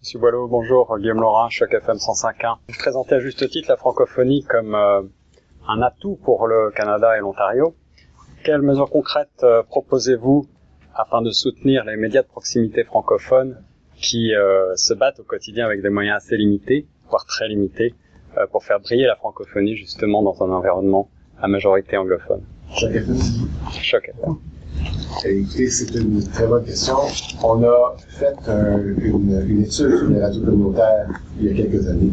Monsieur Boileau, bonjour. Guillaume Laurin, Choc FM 105.1. Vous présentez à juste titre la francophonie comme euh, un atout pour le Canada et l'Ontario. Quelles mesures concrètes euh, proposez-vous afin de soutenir les médias de proximité francophones qui euh, se battent au quotidien avec des moyens assez limités, voire très limités, pour faire briller la francophonie justement dans un environnement à majorité anglophone? Choc FM. Choc FM. Écoutez, c'est une très bonne question. On a fait une, étude sur les radios communautaires il y a quelques années.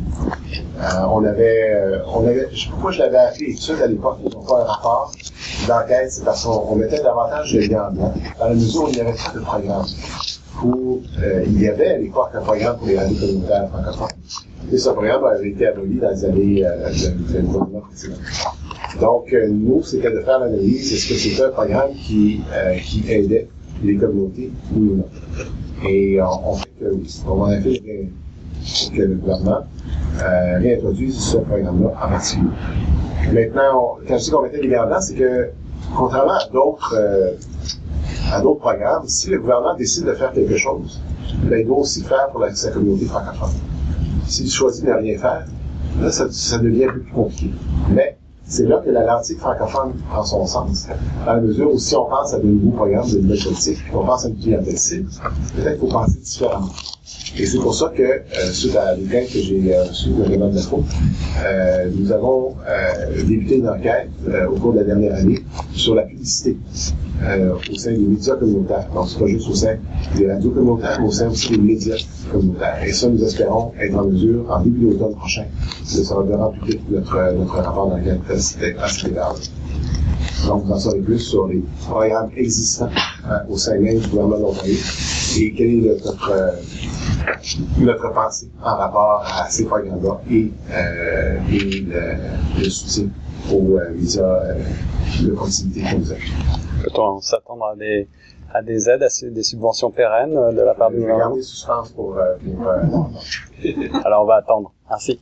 Euh, on avait, euh, pourquoi je l'avais appelé étude à l'époque, n'ont pas un rapport d'enquête, c'est parce qu'on mettait davantage de blancs, dans la mesure où il n'y avait pas de programme. Euh, il y avait à l'époque un programme pour les radios communautaires francophones. Et ce programme avait été aboli dans les années euh. Donc, euh, nous, c'était de faire l'analyse, est-ce que c'était un programme qui, euh, qui aidait les communautés ou non? Et on, on fait que oui. On a fait que le gouvernement euh, réintroduise ce programme-là en particulier. Maintenant, quand je dis qu'on mettait des gardes c'est que, contrairement à d'autres euh, à d'autres programmes, si le gouvernement décide de faire quelque chose, ben, il doit aussi faire pour la, sa communauté francophone. S'il choisit de ne rien faire, là, ça, ça devient plus compliqué. Mais c'est là que la lentille francophone prend son sens. Dans la mesure où si on pense à de nouveaux programmes, de nouvelles politiques, on pense à une clientèle cible, peut-être qu'il faut penser différemment. Et c'est pour ça que, euh, suite à l'enquête que j'ai euh, reçue de Raymond Lafaux, euh, nous avons débuté une enquête au cours de la dernière année sur la publicité au sein des médias communautaires. Donc, c'est pas juste au sein des radios communautaires, mais au sein aussi des médias communautaires. Et ça, nous espérons être en mesure, en début d'automne prochain, de se rendre public notre, notre rapport d'enquête à cet égard. Donc, vous en saurez plus sur les programmes existants euh, au sein même du gouvernement d'Ontario et quelle est notre, euh, notre pensée en rapport à ces programmes-là et, euh, et le, le, soutien aux euh, médias euh, de proximité que nous avons. Peut-on s'attendre à des, à des aides, à des subventions pérennes de la part du gouvernement? suspense pour, pour Alors on va attendre. Merci.